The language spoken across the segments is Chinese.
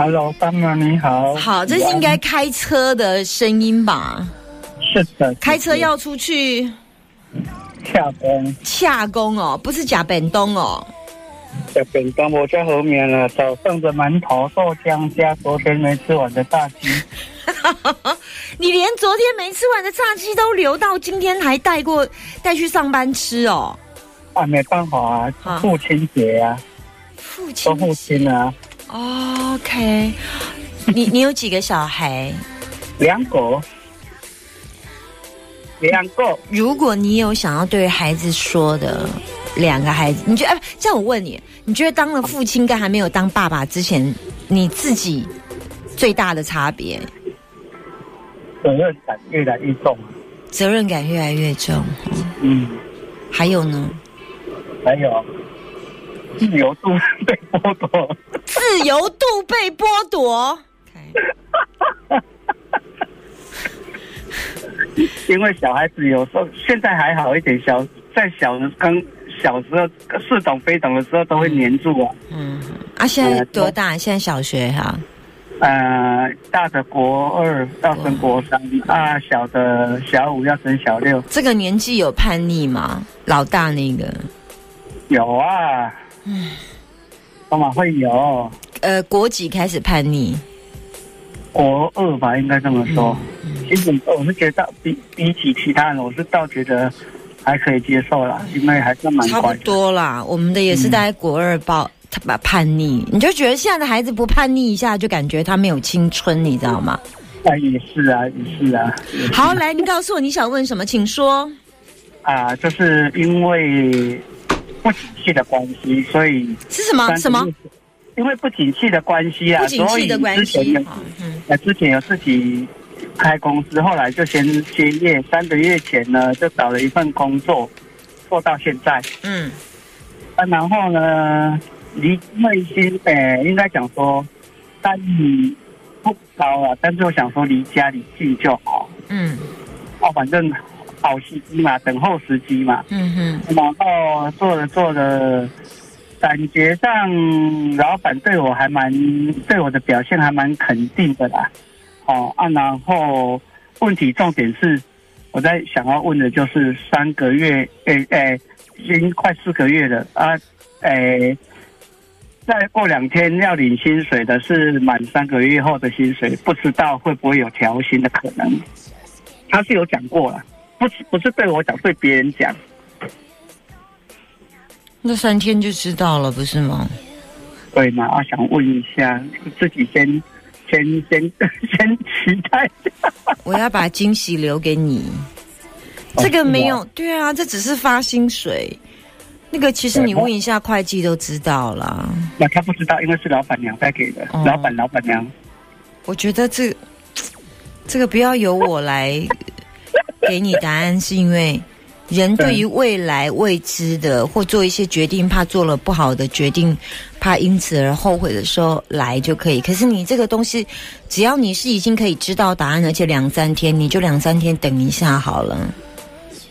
Hello，帮忙你好。好，这是应该开车的声音吧？是的，开车要出去洽公。洽公哦，不是假本东哦。在本当我在后面了，早上的馒头、豆浆加昨天没吃完的大鸡。你连昨天没吃完的炸鸡都留到今天还带过带去上班吃哦。啊，没办法啊，父亲节啊，父做亲父亲啊，，OK。你你有几个小孩？两个，两个，如果你有想要对孩子说的两个孩子，你觉得？哎，这样我问你，你觉得当了父亲跟还没有当爸爸之前，你自己最大的差别？责任感越来越重。责任感越来越重。嗯，还有呢，还有自由度被剥夺。自由度被剥夺。因为小孩子有时候现在还好一点，小在小的刚小时候似懂非懂的时候都会黏住啊。嗯，啊，现在多大？现在小学哈、呃，大的国二要升国三，啊，小的小五要升小六。这个年纪有叛逆吗？老大那个，有啊，干嘛会有？呃，国几开始叛逆？国二吧，应该这么说。其实我是觉得比比起其他人，我是倒觉得还可以接受啦，因为还是蛮差不。多啦，我们的也是在国二报。他把叛逆，你就觉得现在的孩子不叛逆一下，就感觉他没有青春，你知道吗？啊，也是啊，也是啊。好，来，你告诉我你想问什么，请说。啊，就是因为不景气的关系，所以是什么什么？因为不景气的关系啊，不景气的关系？所以之前有好，嗯，呃，之前有自己开公司，后来就先歇业。三个月前呢，就找了一份工作，做到现在。嗯啊，然后呢，离内心，呃，应该讲说，待遇不高啊，但是我想说离家里近就好。嗯哦，反正好时机嘛，等候时机嘛。嗯哼，然后做着做着，感觉上老板对我还蛮对我的表现还蛮肯定的啦。哦啊，然后问题重点是我在想要问的就是三个月，诶诶，已经快四个月了啊，诶。再过两天要领薪水的是满三个月后的薪水，不知道会不会有调薪的可能？他是有讲过了，不是不是对我讲，对别人讲。那三天就知道了，不是吗？对嘛？啊，想问一下，自己先先先 先期待。我要把惊喜留给你。这个没有，对啊，这只是发薪水。那个其实你问一下会计都知道了。那他不知道，因为是老板娘在给的，哦老板老板娘。我觉得这 这个不要由我来给你答案，是因为人对于未来未知的或做一些决定，怕做了不好的决定，怕因此而后悔的时候来就可以。可是你这个东西，只要你是已经可以知道答案，而且两三天，你就两三天等一下好了。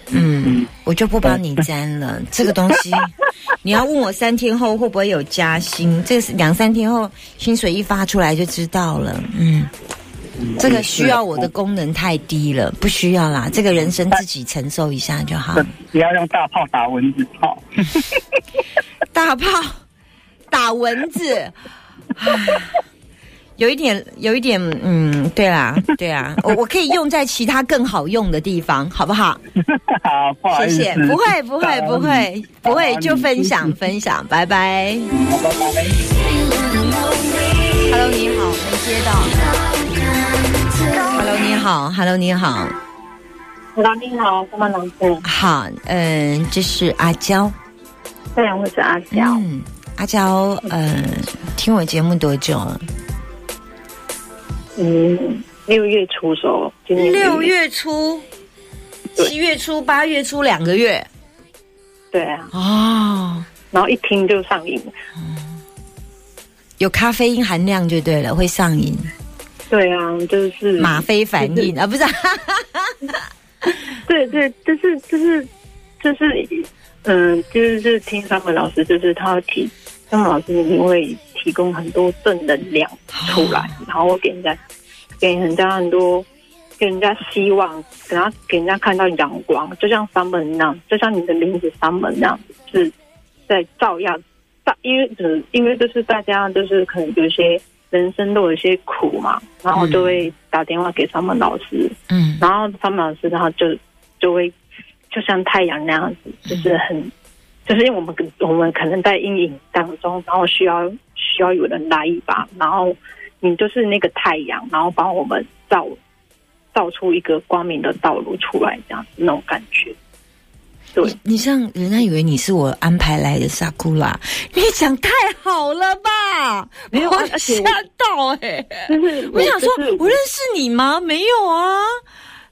嗯，我就不帮你粘了。这个东西，你要问我三天后会不会有加薪？这是两三天后薪水一发出来就知道了。嗯，这个需要我的功能太低了，不需要啦。这个人生自己承受一下就好。不要用大炮打蚊子 炮。大炮打蚊子，唉有一点，有一点，嗯，对啦，对啊，我我可以用在其他更好用的地方，好不好？好，不好谢意思。谢，不会，不会，不会，不会，就分享分享，拜拜。拜拜。Hello，你好，没接到。Hello，你好，Hello，你好，Hello，你好，什么名字？好，嗯，这是阿娇，对，我是阿娇。嗯，阿娇，嗯，听我节目多久了？嗯六月初的时候，今年六月初、对七月初、八月初两个月对啊，哦，然后一听就上瘾。有咖啡因含量就对了，会上瘾，对啊，就是。吗啡反应啊，不是。啊、对对，就是就是就是，嗯，就是就是听他们老师，就是他提，他们老师一定会提供很多正能量出来，然后给人家给人家很多给人家希望，然后给人家看到阳光，就像 Summer 那样，就像你的名字 Summer 那样，是在照耀。大因为只，因为就是大家就是可能有一些人生都有一些苦嘛，然后就会打电话给他们老师，嗯然后他们老师，然后就就会就像太阳那样子，就是很，就是因为我们我们可能在阴影当中，然后需要需要有人来一把，然后你就是那个太阳，然后帮我们照照出一个光明的道路出来，这样子那种感觉。对，你你像人家以为你是我安排来的萨库拉，你讲太好了吧？没有我吓到哎、就是我想说，我认识你吗？没有啊。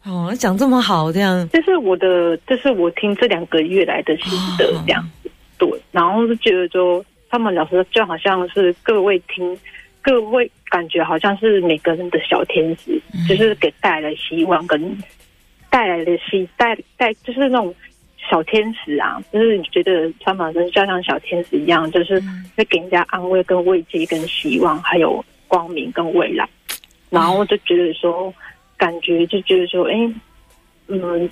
哦，讲这么好，这样这是我的，这是我听这两个月来的心得，这样子。对，然后就觉得说，他们老师就好像是各位听，各位感觉好像是每个人的小天使，就是给带来希望跟带来的希带带，就是那种小天使啊，就是你觉得他们老师就像小天使一样，就是会给人家安慰跟慰藉跟希望，还有光明跟未来。然后就觉得说，感觉就觉得说，哎，嗯，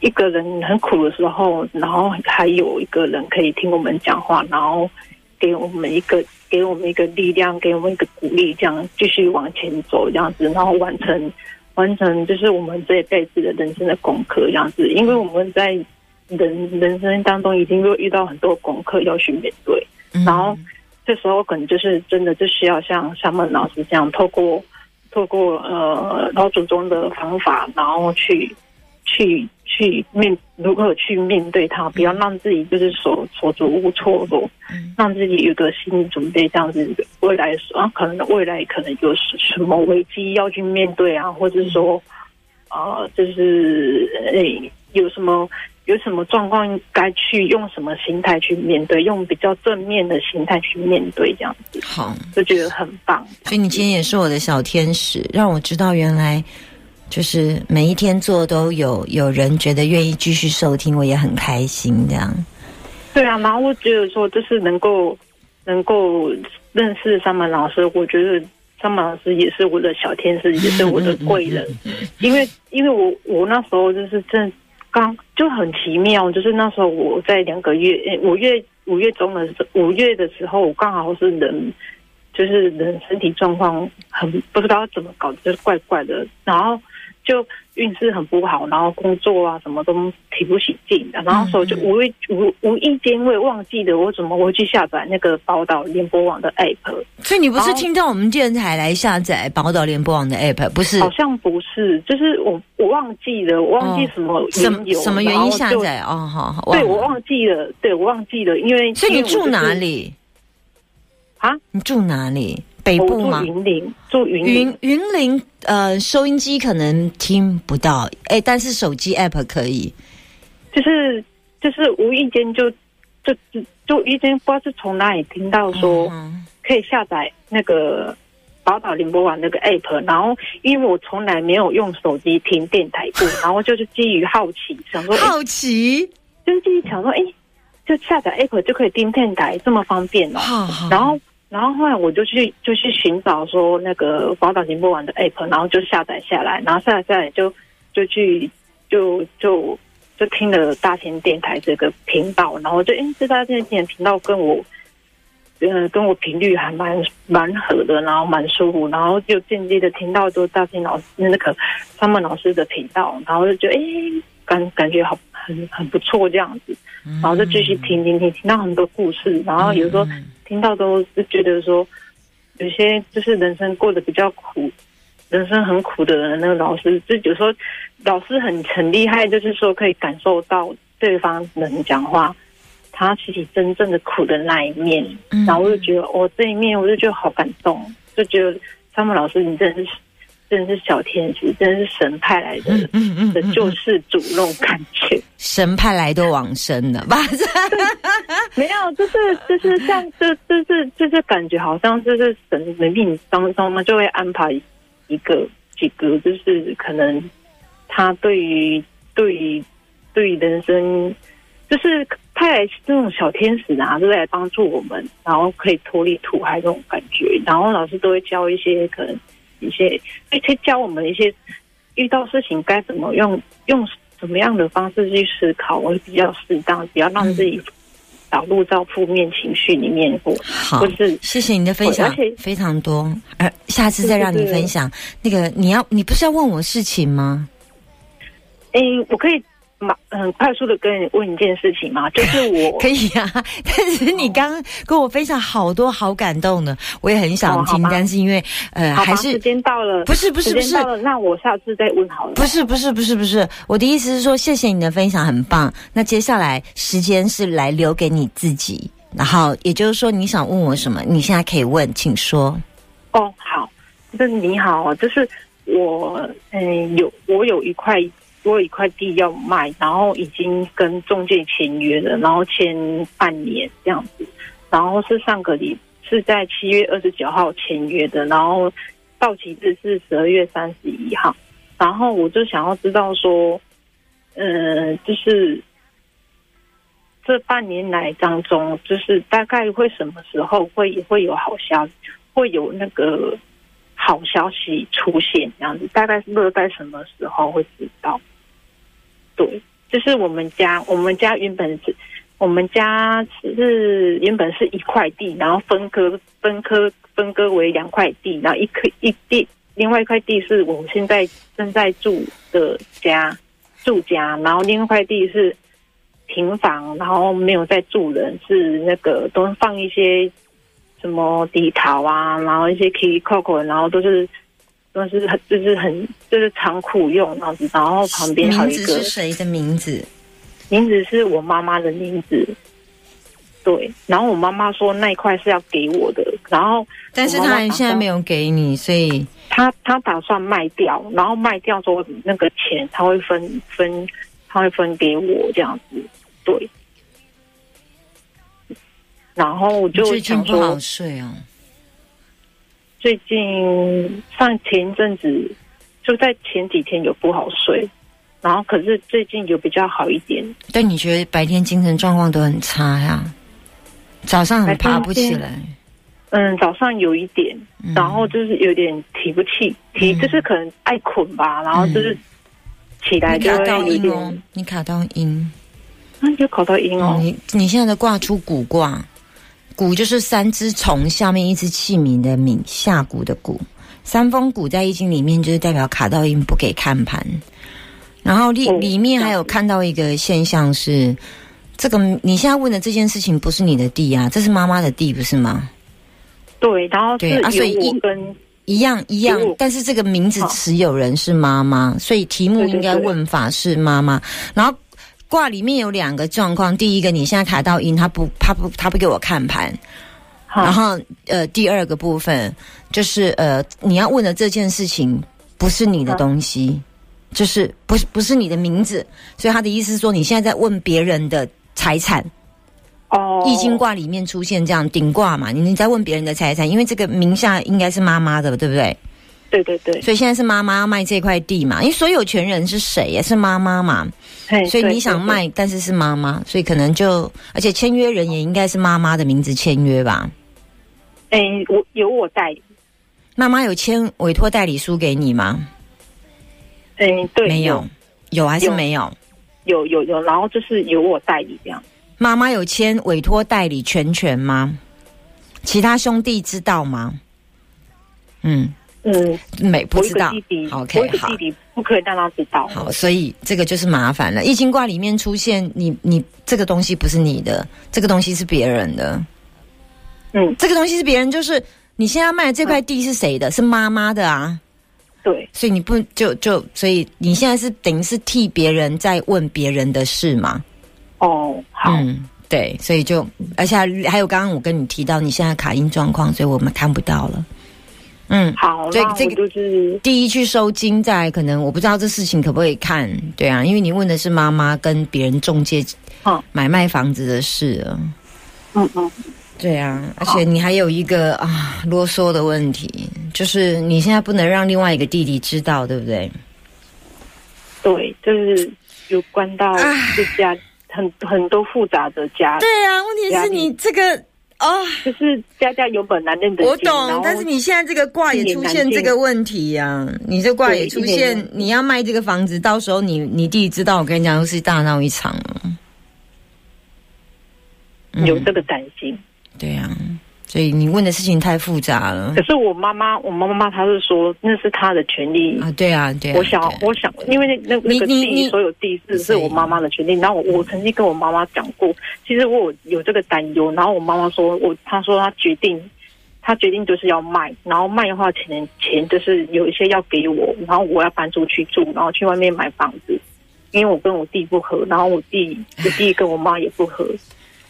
一个人很苦的时候，然后还有一个人可以听我们讲话，然后给我们一个给我们一个力量，给我们一个鼓励，这样继续往前走，这样子，然后完成完成就是我们这一辈子的人生的功课，这样子，因为我们在人人生当中已经会遇到很多功课要去面对，嗯然后这时候可能就是真的就需要像像孟老师这样，透过透过呃老祖宗的方法，然后去去去面如何去面对它，不要让自己就是手手足无措咯，让自己有个心理准备，这样子未来啊可能未来可能有什么危机要去面对啊，或者说呃就是诶、有什么。有什么状况该去用什么心态去面对，用比较正面的心态去面对，这样子好。就觉得很棒。所以你今天也是我的小天使，让我知道原来就是每一天做都有有人觉得愿意继续收听，我也很开心。这样，对啊，然后我觉得说，就是能够能够认识三门老师，我觉得三门老师也是我的小天使，也是我的贵人。因为因为我我那时候就是正刚就很奇妙，就是那时候我在两个月，五月五月中的时五月的时候，我刚好是人。就是人身体状况很不知道怎么搞，就是怪怪的，然后就运势很不好，然后工作啊什么都提不起劲的，然后所以就无意无无意间会忘记了我怎么会去下载那个宝岛联播网的 app，所以你不是听到我们电台来下载宝岛联播网的 app，不是？好像不是，就是我我忘记了，我忘记什么什么缘由，什么原因？下载？哦，好好，对，我忘记了，对我忘记了，因为所以你住哪里？啊？你住哪里？北部吗住？云林，住云林云云林，呃，收音机可能听不到，哎，但是手机 app 可以。就是就是无意间就就就就无意间不知道是从哪里听到说嗯可以下载那个宝岛联播网那个 app，然后因为我从来没有用手机听电台过，然后就是基于好奇想说，哎好奇，就是基于想说，哎，就下载 app 就可以听电台，这么方便哦。好好，然后，然后后来我就去就去寻找说那个宝岛联播网的 app，然后就下载下来，然后下载下来就就去就就就听了大田电台这个频道，然后就哎，这大田电台频道跟我。呃，跟我频率还蛮蛮合的，然后蛮舒服，然后就间接的听到说大田老师那个他们老师的频道，然后就觉得哎，感感觉好很很不错这样子，然后就继续听听听，听到很多故事，然后有时候听到都是觉得说，有些就是人生过得比较苦，人生很苦的人，那个老师就有时候老师很很厉害，就是说可以感受到对方能讲话，他其实真正的苦的那一面，然后我就觉得我、哦、这一面我就觉得好感动，就觉得他们老师你真的是真的是小天使，真的是神派来的嗯嗯的救世主那种感觉。神派来的往生的吧？没有，就是就是像这就是就是感觉好像就是神的命当中呢，就会安排一个几个，就是可能他对于对于对于人生，就是派来这种小天使啊，就来帮助我们，然后可以脱离土海这种感觉。然后老师都会教一些可能一些，会去教我们一些遇到事情该怎么用用什么样的方式去思考，会比较适当，不要让自己导入到负面情绪里面或好谢谢你的分享而且，非常多。而下次再让你分享那个，你要你不是要问我事情吗？诶，我可以马很快速的跟你问一件事情嘛？就是我 可以啊，但是你刚刚跟我分享好多好感动的，我也很想听，哦但是因为呃，还是时间到了，不是不是不是那我下次再问好了。不是不是不是不是，我的意思是说，谢谢你的分享，很棒。那接下来时间是来留给你自己，然后也就是说，你想问我什么，你现在可以问，请说。哦，好，就是你好，就是我，嗯，有我有一块，多一块地要卖，然后已经跟中介签约了，然后签半年这样子，然后是上个礼是在七月二十九号签约的，然后到期日是十二月三十一号，然后我就想要知道说，嗯，就是。这半年来当中，就是大概会什么时候会会有好消息，会有那个好消息出现这样子，大概是落在什么时候会知道？对，就是我们家，我们家原本是，我们家是原本是一块地，然后分割分割分割为两块地，然后一块一地，另外一块地是我现在正在住的家住家，然后另外一块地是平房，然后没有在住人，是那个都放一些什么地桃啊，然后一些 K Coco，然后都是都是很就是很就是仓库用这样子，然后旁边还有名字一个是谁的名字？名字是我妈妈的名字，对，然后我妈妈说那一块是要给我的，然后但是我妈妈打算他现在没有给你，所以她她打算卖掉，然后卖掉之后那个钱他会分分他会分给我这样子，对。然后我就最近想不好，睡哦。最近上前一阵子就在前几天有不好睡，然后可是最近有比较好一点。但你觉得白天精神状况都很差呀？早上很爬不起来，嗯，早上有一点，嗯然后就是有点提不起，提、嗯就是可能爱困吧，然后就是起来你就到你卡到音。那就考到音哦。你你现在的卦出古卦，古就是三只虫下面一只器皿的皿，下鼓的鼓。三风谷在易经里面就是代表卡到音不给看盘，然后里哦里面还有看到一个现象是，这个你现在问的这件事情不是你的地啊，这是妈妈的地，不是吗？对，然后对啊所以一我跟一样一样，但是这个名字持有人是妈妈，所以题目应该问法是妈妈。然后卦里面有两个状况，第一个你现在卡到阴，他不他不他不给我看盘，好然后呃第二个部分就是呃你要问的这件事情不是你的东西，就是不是不是你的名字，所以他的意思是说你现在在问别人的财产。哦，易经卦里面出现这样顶卦嘛，你你在问别人的财产，因为这个名下应该是妈妈的，对不对？对对对，所以现在是妈妈要卖这块地嘛，因为所有权人是谁也是妈妈嘛，所以你想卖，但是是妈妈，所以可能就而且签约人也应该是妈妈的名字签约吧？哎，我有我代理，妈妈有签委托代理书给你吗？哎，对，没有，有还是有没有？有有有，然后就是有我代理这样。妈妈有签委托代理全权吗？其他兄弟知道吗？嗯，嗯，没不知道个弟弟。我 OK，好弟弟不可以让他知道。好，所以这个就是麻烦了。易经卦里面出现你你这个东西不是你的，这个东西是别人的。嗯，这个东西是别人，就是你现在卖的这块地是谁的？是妈妈的啊。对，所以你不就就所以你现在是等于是替别人在问别人的事嘛？哦，好，嗯，对，所以就而且还还有刚刚我跟你提到你现在卡音状况，所以我们看不到了。嗯，好，那我对这个就是第一去收金，在可能我不知道这事情可不可以看，对啊，因为你问的是妈妈跟别人中介嗯。买卖房子的事了。嗯嗯，对啊，而且你还有一个啊啰嗦的问题，就是你现在不能让另外一个弟弟知道，对不对？对，就是有关到这家很很多复杂的家，对啊，问题是你这个哦，就是家家有本难念的我经我，懂但是你现在这个卦也出现这个问题呀、你这卦也出现，你要卖这个房子，到时候你你弟弟知道，我跟你讲，又是大闹一场了。嗯有这个担心。对呀、所以你问的事情太复杂了可是我妈妈，我妈妈她是说那是她的权利。啊！对啊，对啊，我想啊，我想，因为那那那个地所有地是是我妈妈的权利。然后我我曾经跟我妈妈讲过，其实我有有这个担忧。然后我妈妈说我，她说她决定，她决定就是要卖，然后卖的话钱钱就是有一些要给我，然后我要搬出去住，然后去外面买房子。因为我跟我弟不和，然后我弟我弟跟我妈也不和，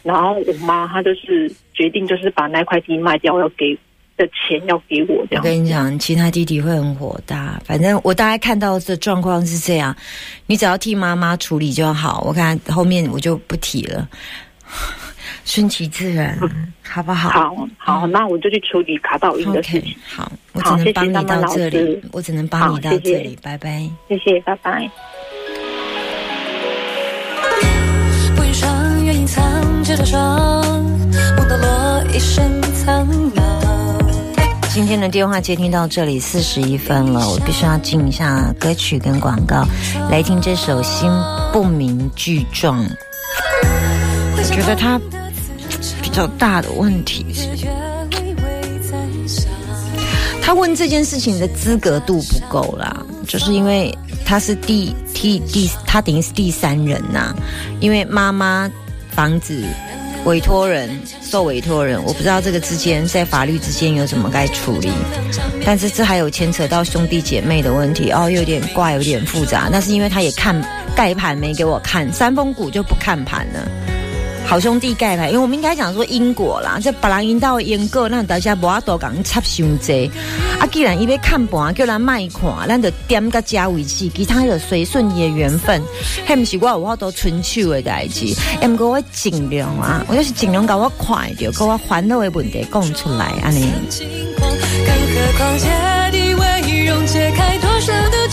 然后我妈她就是决定就是把那块地卖掉，要给的钱要给我这样我。跟你讲，其他弟弟会很火大。反正我大概看到的状况是这样，你只要替妈妈处理就好。我看后面我就不提了，顺其自然，好不好？好好，那我就去处理卡到音的事 OK，情。好，我只能帮你到这里师，我只能帮你到这里，拜拜。谢谢，拜拜。藏着的伤，梦到落一身苍茫。今天的电话接听到这里四十一分了，我必须要进一下歌曲跟广告，来听这首《心不明具状》。我觉得他比较大的问题是，他问这件事情的资格度不够啦，就是因为他是第第第，他等于是第三人呐、因为妈妈房子委托人受委托人，我不知道这个之间在法律之间有什么该处理，但是这还有牵扯到兄弟姐妹的问题哦，有点怪，有点复杂。那是因为他也看盖盘没给我看，三峰谷就不看盘了。好兄弟盖牌，因为我们应该讲说因果啦，这别人引导的因果，咱大家无法度讲插伤济。啊，既然伊要看盘，叫咱卖看，咱就点个加为止，其他就随顺伊的缘分。迄毋是我有法度春秋的代志，哎，毋过我尽量啊，我就是尽量甲我快着，甲我烦恼的问题讲出来，安尼。情况，更何况姐弟为容，解开多少的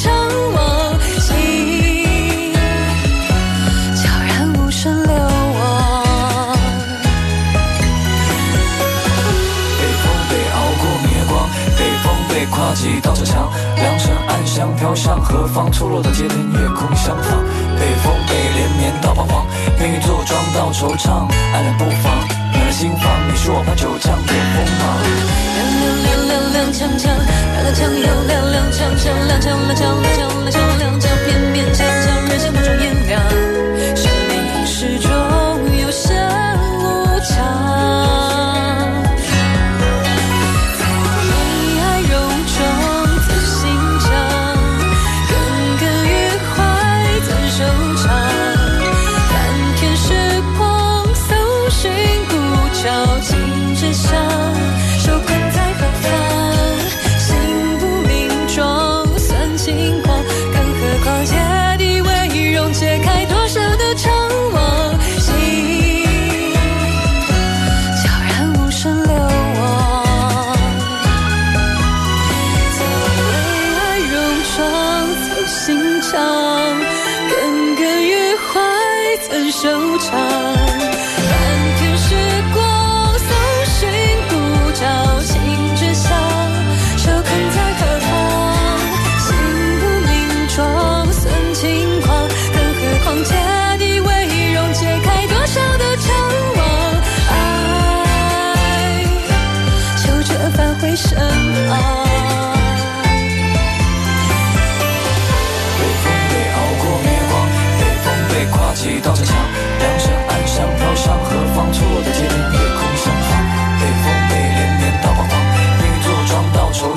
道着墙，良辰暗香飘向何方？错落的街灯夜空相仿，北风被连绵到彷徨，命运坐庄到惆怅，黯然不妨，暖了心房，你说我盘九江的锋芒。踉踉踉踉跄跄，踉踉跄又踉踉跄跄，踉跄踉跄踉踉踉踉跄，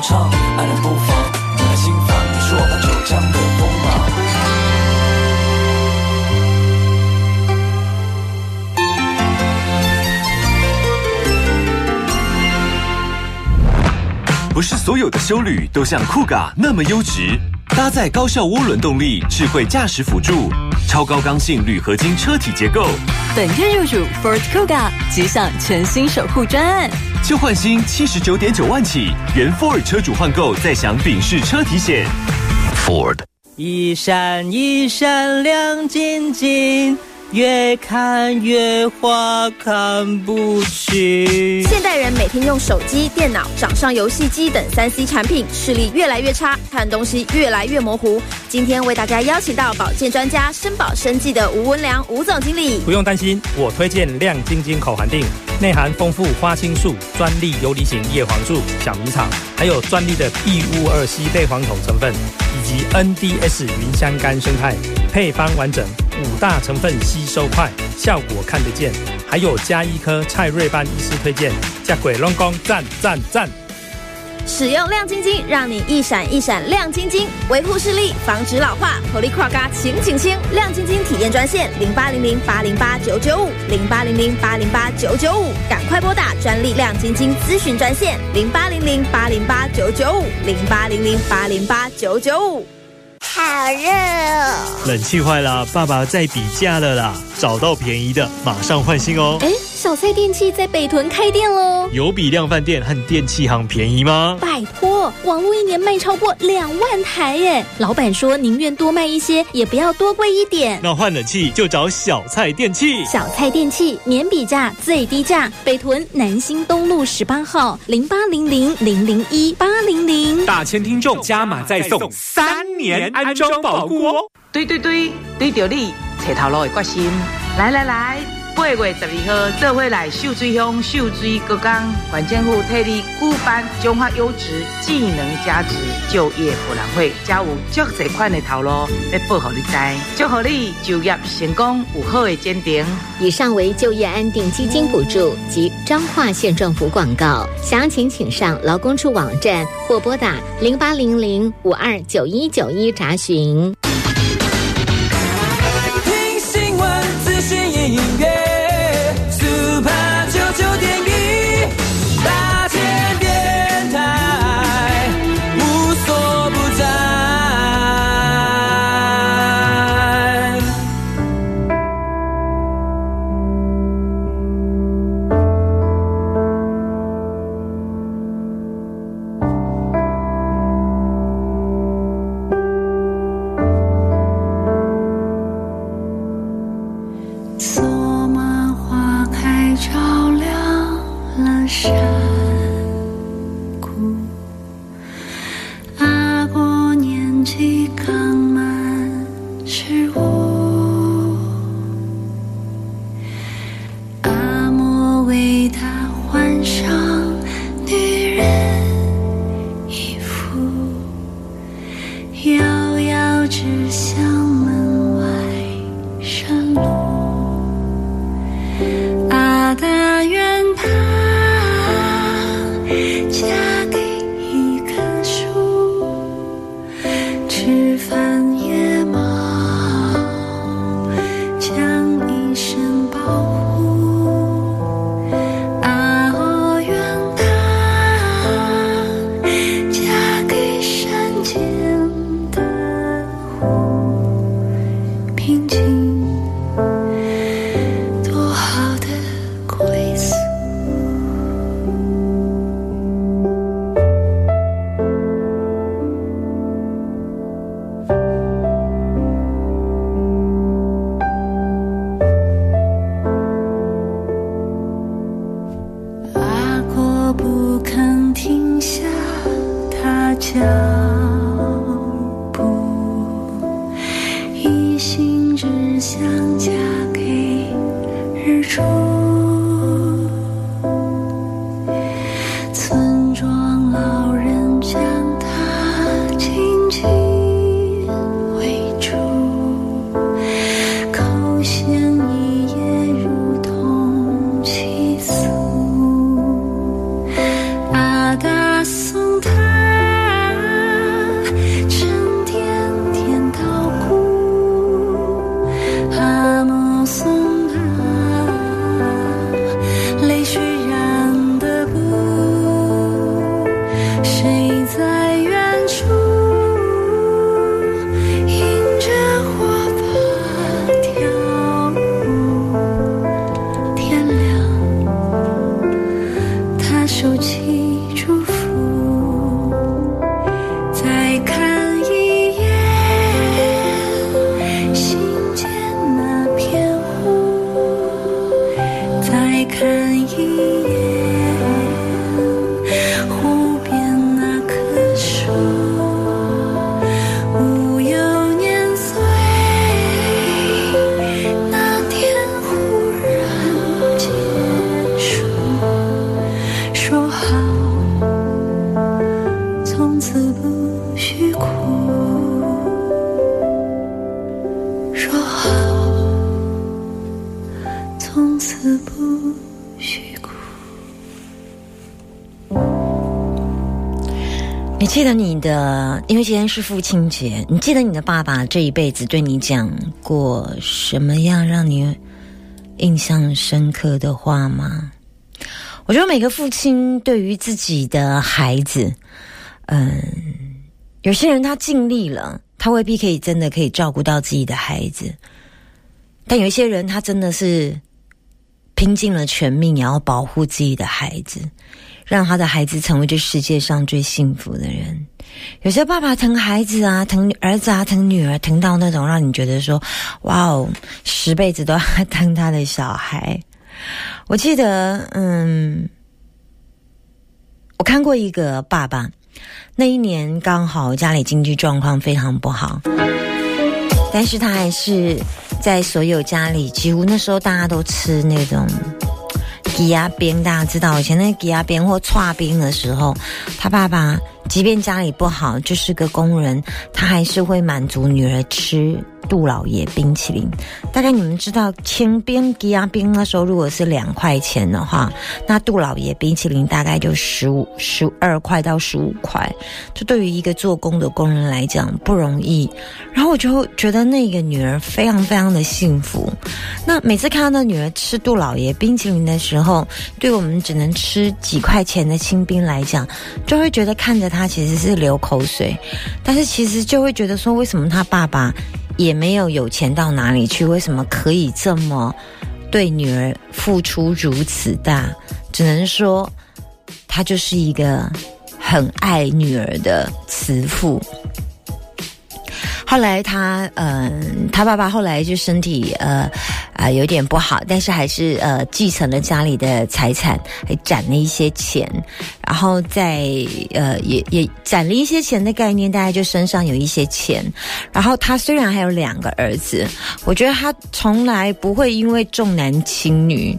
到惆怅，黯然不妨，暖了心房，你是我盘九江的锋芒。不是所有的修旅都像酷嘎那么优质。搭载高效涡轮动力、智慧驾驶辅助、超高刚性铝合金车体结构，本月入主 Ford Kuga，即享全新守护专案。就换新七十九点九万起，原 Ford 车主换购再享丙式车体险。Ford。一闪一闪亮晶晶，越看越花看不清。现代人每天用手机、电脑、掌上游戏机等三 C 产品，视力越来越差，看东西越来越模糊。今天为大家邀请到保健专家深保生技的吴文良吴总经理。不用担心，我推荐亮晶晶口含定，内含丰富花青素、专利游离型叶黄素、小米草，还有专利的异戊二烯类黄酮成分，以及 NDS 云香苷生态，配方完整，五大成分吸收快，效果看得见。还有加一颗蔡瑞班医师推荐，加鬼龙宫赞赞赞。使用亮晶晶，让你一闪一闪亮晶晶，维护视力，防止老化。活力跨嘎，请请请！亮晶晶体验专线零八零零八零八九九五零八零零八零八九九五，赶快拨打专利亮晶晶咨询专线零八零零八零八九九五零八零零八零八九九五。好热哦！冷气坏了，爸爸在比价了啦，找到便宜的马上换新哦。哎，小菜电器在北屯开店喽，有比量饭店和电器行便宜吗？拜托，网络一年卖超过两万台耶！老板说宁愿多卖一些，也不要多贵一点。那换冷气就找小菜电器。小菜电器年比价最低价，北屯南新东路十八号零八零零零零一八零零。大千听众加码再送三年安装保固哦！对对对，对着你找头路的决心。来来来，八月十二号，做伙来秀水乡秀水国光，县政府替你举办中华优质技能加值就业博览会，加有足济款的头路要报给你知，祝福你就业成功，有好的前程。以上为就业安定基金补助及彰化县政府广告，详情请上劳工处网站或拨打零八零零五二九一九一查询。此不许哭。说好，从此不许哭。你记得你的，因为今天是父亲节，你记得你的爸爸这一辈子对你讲过什么样让你印象深刻的话吗？我觉得每个父亲对于自己的孩子，嗯，有些人他尽力了，他未必可以真的可以照顾到自己的孩子，但有一些人他真的是拼尽了全命，也要保护自己的孩子。让他的孩子成为这世界上最幸福的人。有些爸爸疼孩子啊，疼儿子啊，疼女儿，疼到那种让你觉得说，哇哦，十辈子都要 疼他的小孩。我记得，嗯，我看过一个爸爸，那一年刚好家里经济状况非常不好，但是他还是在所有家里，几乎那时候大家都吃那种。鸡鸭边，大家知道以前那个鸡鸭冰或串边的时候，他爸爸即便家里不好，就是个工人，他还是会满足女儿吃杜老爷冰淇淋。大概你们知道，千冰鸡鸭冰那时候如果是两块钱的话，那杜老爷冰淇淋大概就十五、十二块到十五块。这对于一个做工的工人来讲不容易。然后我就觉得那个女儿非常非常的幸福。那每次看到那女儿吃杜老爷冰淇淋的时候，对我们只能吃几块钱的清冰来讲，就会觉得看着她其实是流口水。但是其实就会觉得说，为什么他爸爸也没有有钱到哪里去？为什么可以这么对女儿付出如此大？只能说，他就是一个很爱女儿的慈父。后来他，嗯、他爸爸后来就身体，呃，啊、有点不好，但是还是呃继承了家里的财产，还攒了一些钱，然后在呃也也攒了一些钱的概念，大家就身上有一些钱。然后他虽然还有两个儿子，我觉得他从来不会因为重男轻女，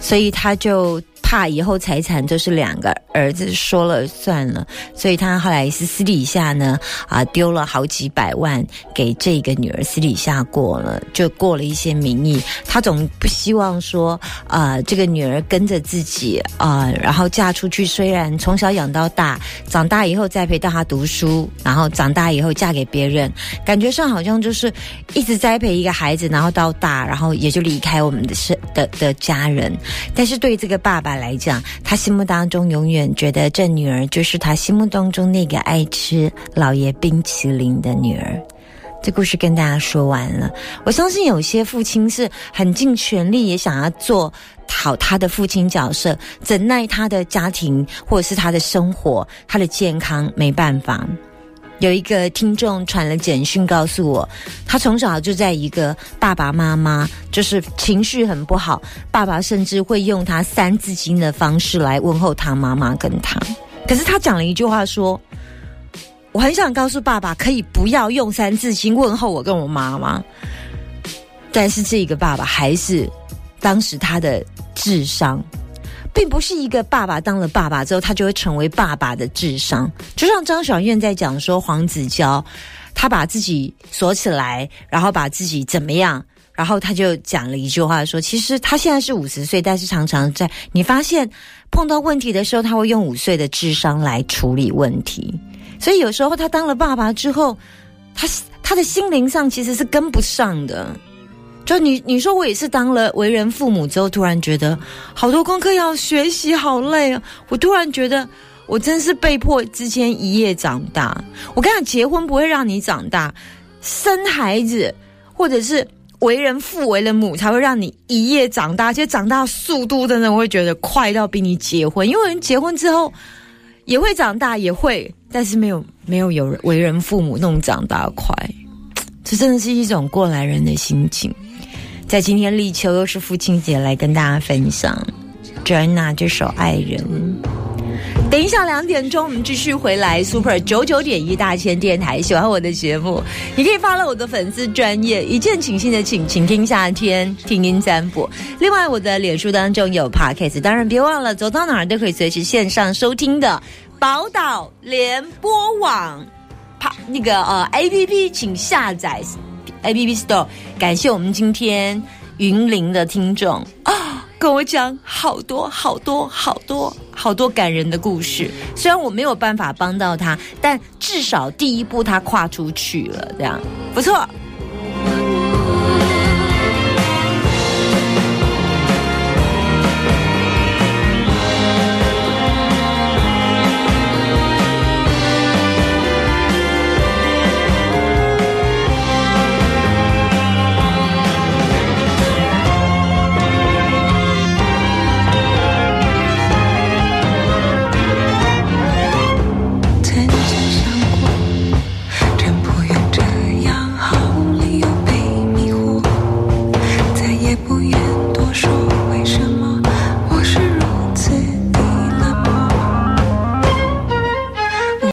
所以他就。怕以后财产都是两个儿子说了算了，所以他后来是私底下呢啊丢了好几百万给这个女儿，私底下过了就过了一些名义。他总不希望说啊、这个女儿跟着自己啊、然后嫁出去，虽然从小养到大，长大以后再陪到她读书，然后长大以后嫁给别人，感觉上好像就是一直栽培一个孩子，然后到大，然后也就离开我们的是的的家人。但是对这个爸爸来讲，他心目当中永远觉得这女儿就是他心目当中那个爱吃老爷冰淇淋的女儿。这故事跟大家说完了。我相信有些父亲是很尽全力，也想要做好他的父亲角色，怎奈他的家庭或者是他的生活、他的健康没办法。有一个听众传了简讯告诉我，他从小就在一个爸爸妈妈就是情绪很不好，爸爸甚至会用他三字经的方式来问候他妈妈跟他。可是他讲了一句话说：“我很想告诉爸爸，可以不要用三字经问候我跟我妈妈。”但是这个爸爸还是当时他的智商。并不是一个爸爸当了爸爸之后，他就会成为爸爸的智商。就像张小燕在讲说，黄子佼他把自己锁起来，然后把自己怎么样，然后他就讲了一句话说，其实他现在是五十岁，但是常常在你发现碰到问题的时候，他会用五岁的智商来处理问题。所以有时候他当了爸爸之后，他他的心灵上其实是跟不上的。就你你说我也是当了为人父母之后，突然觉得好多功课要学习，好累啊！我突然觉得我真是被迫之间一夜长大。我跟你讲，结婚不会让你长大，生孩子或者是为人父为人母才会让你一夜长大，而且长大速度真的我会觉得快到比你结婚，因为人结婚之后也会长大，也会，但是没有没有有人为人父母那种长大快，这真的是一种过来人的心情。在今天立秋又是父亲节，来跟大家分享 Joanna 这首《爱人》。等一下两点钟，我们继续回来 Super 九九点一大千电台。喜欢我的节目，你可以发了我的粉丝专业一键请信的请，请听夏天听音占卜。另外，我的脸书当中有 Podcast，当然别忘了走到哪儿都可以随时线上收听的宝岛联播网。啪，那个呃 A P P 请下载 A P P Store。感谢我们今天云林的听众啊。跟我讲好多好多好多好多感人的故事，虽然我没有办法帮到他，但至少第一步他跨出去了，这样不错。